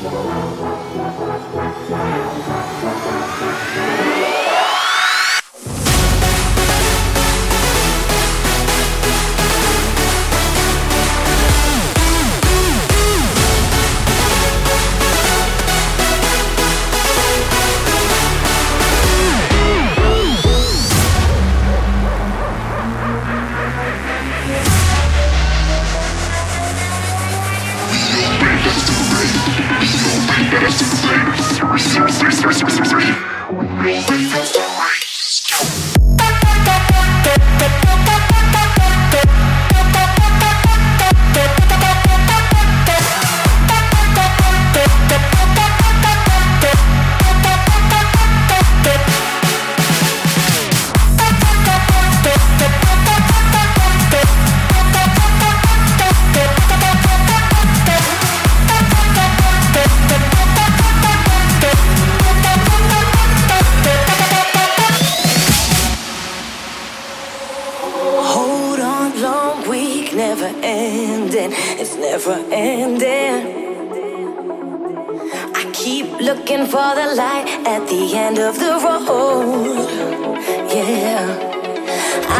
どっちだ?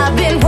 I've been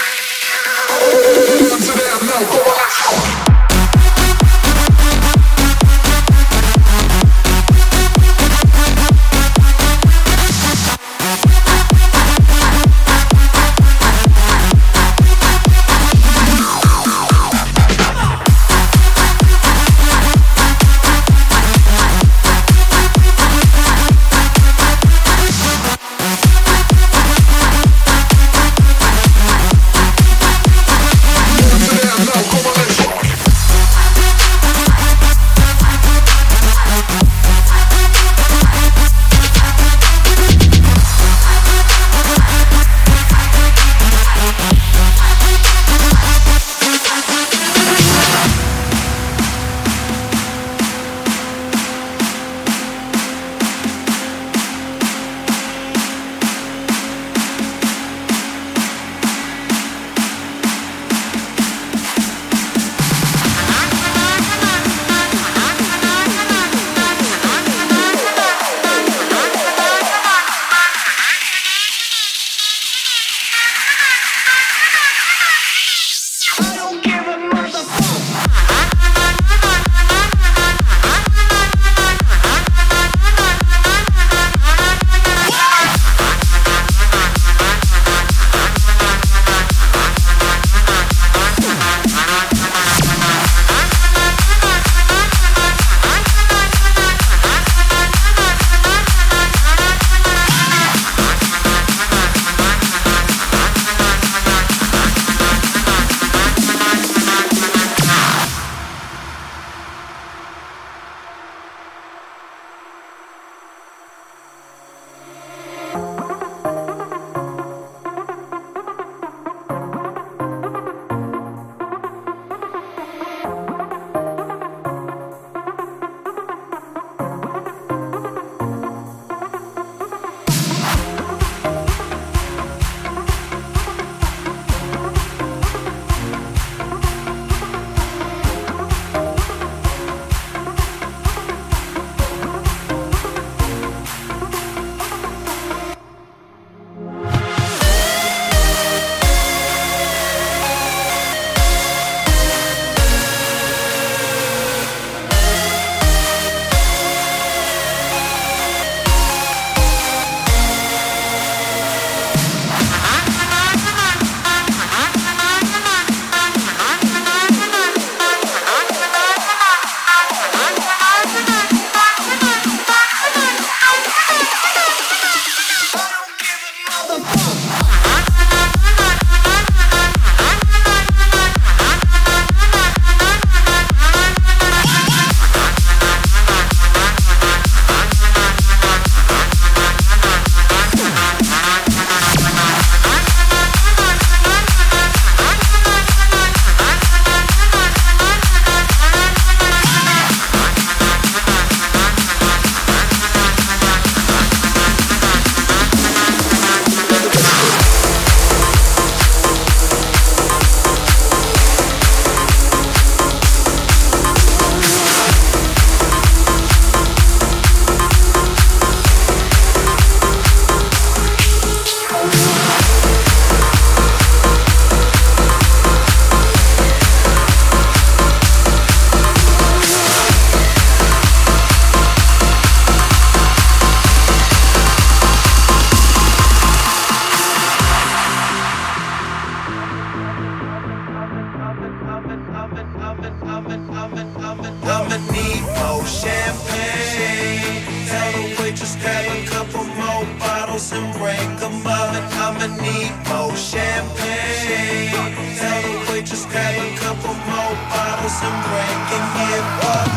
I'ma need more champagne. Tell the waitress grab a couple more bottles and bring them up. I'ma need more champagne. Tell the waitress grab a couple more bottles and bring and get fucked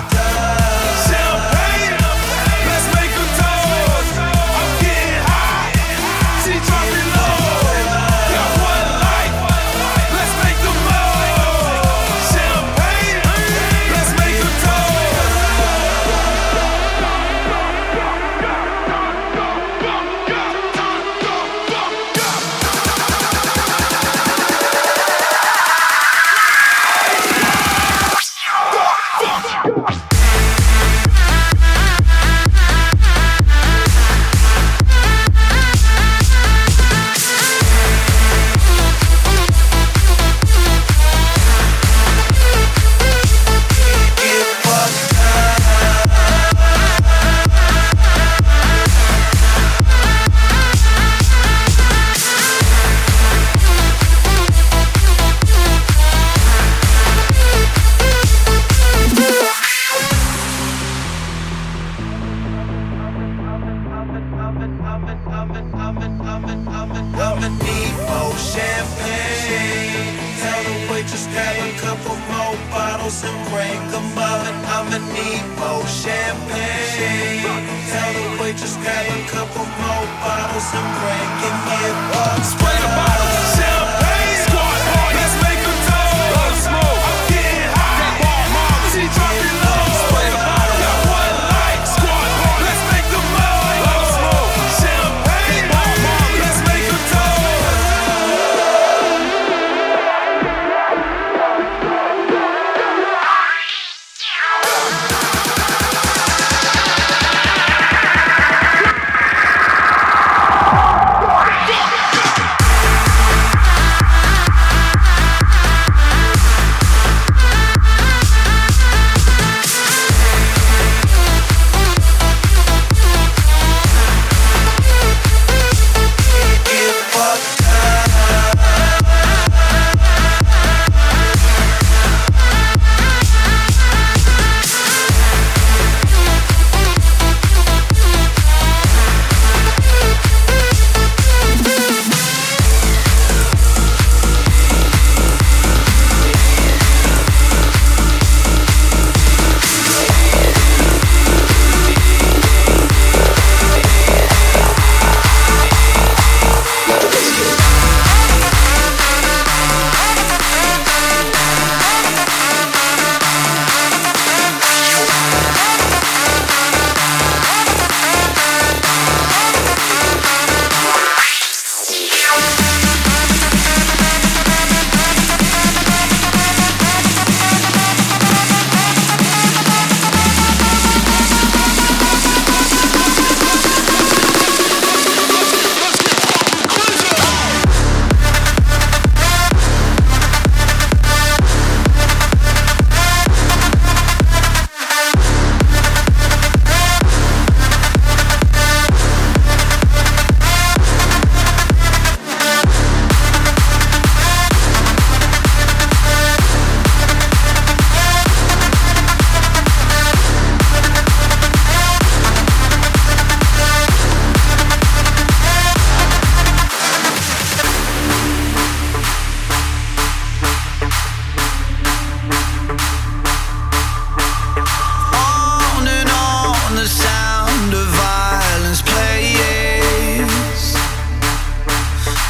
Tell the waitress grab a couple more bottles and bring them up. I'ma need more champagne. Tell the waitress grab a couple more bottles and and get fucked. Spray the bottle,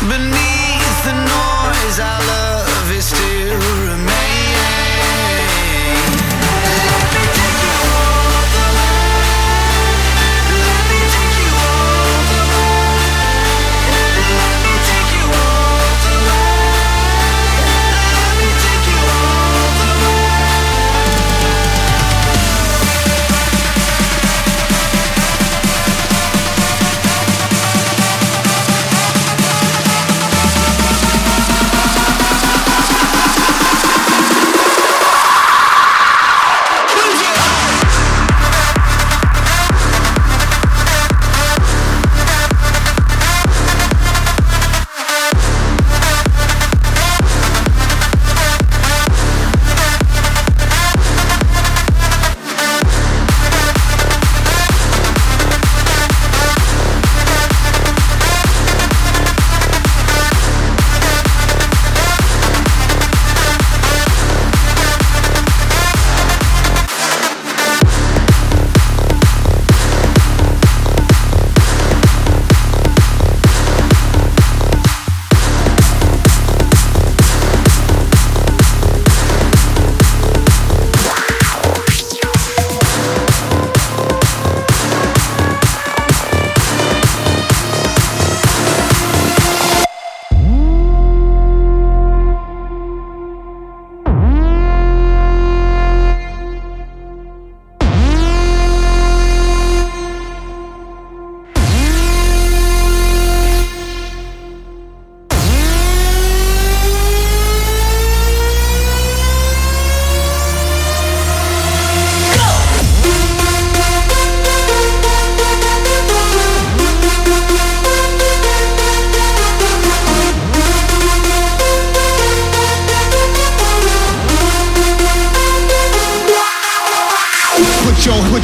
Beneath the noise, our love is still.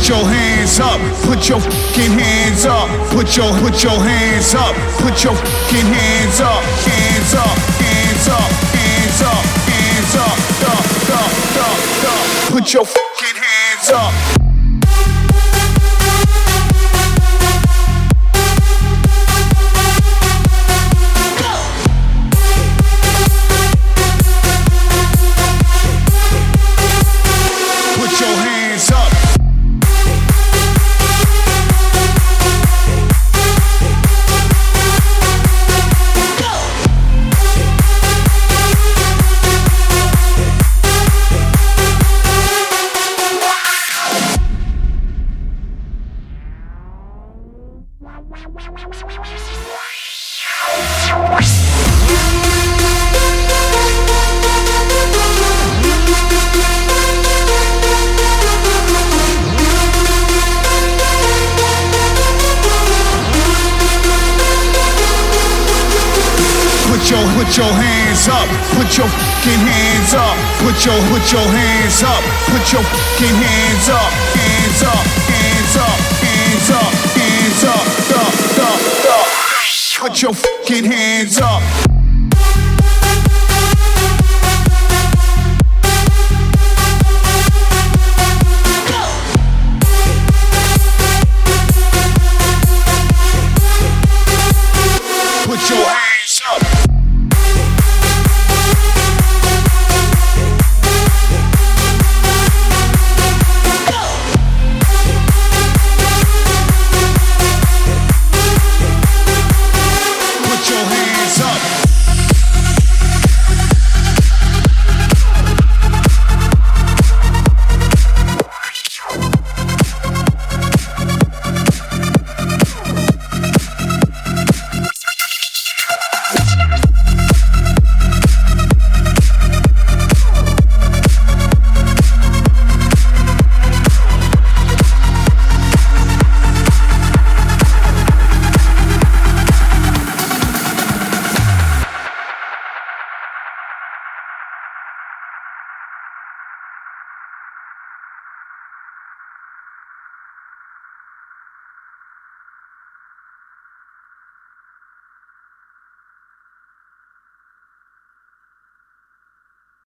Put your hands up, put your fucking hands up, put your put your hands up, put your fucking hands up, hands up, hands up, hands up, hands up, up, up, up, up. Put your fucking hands up. Your fucking hands up.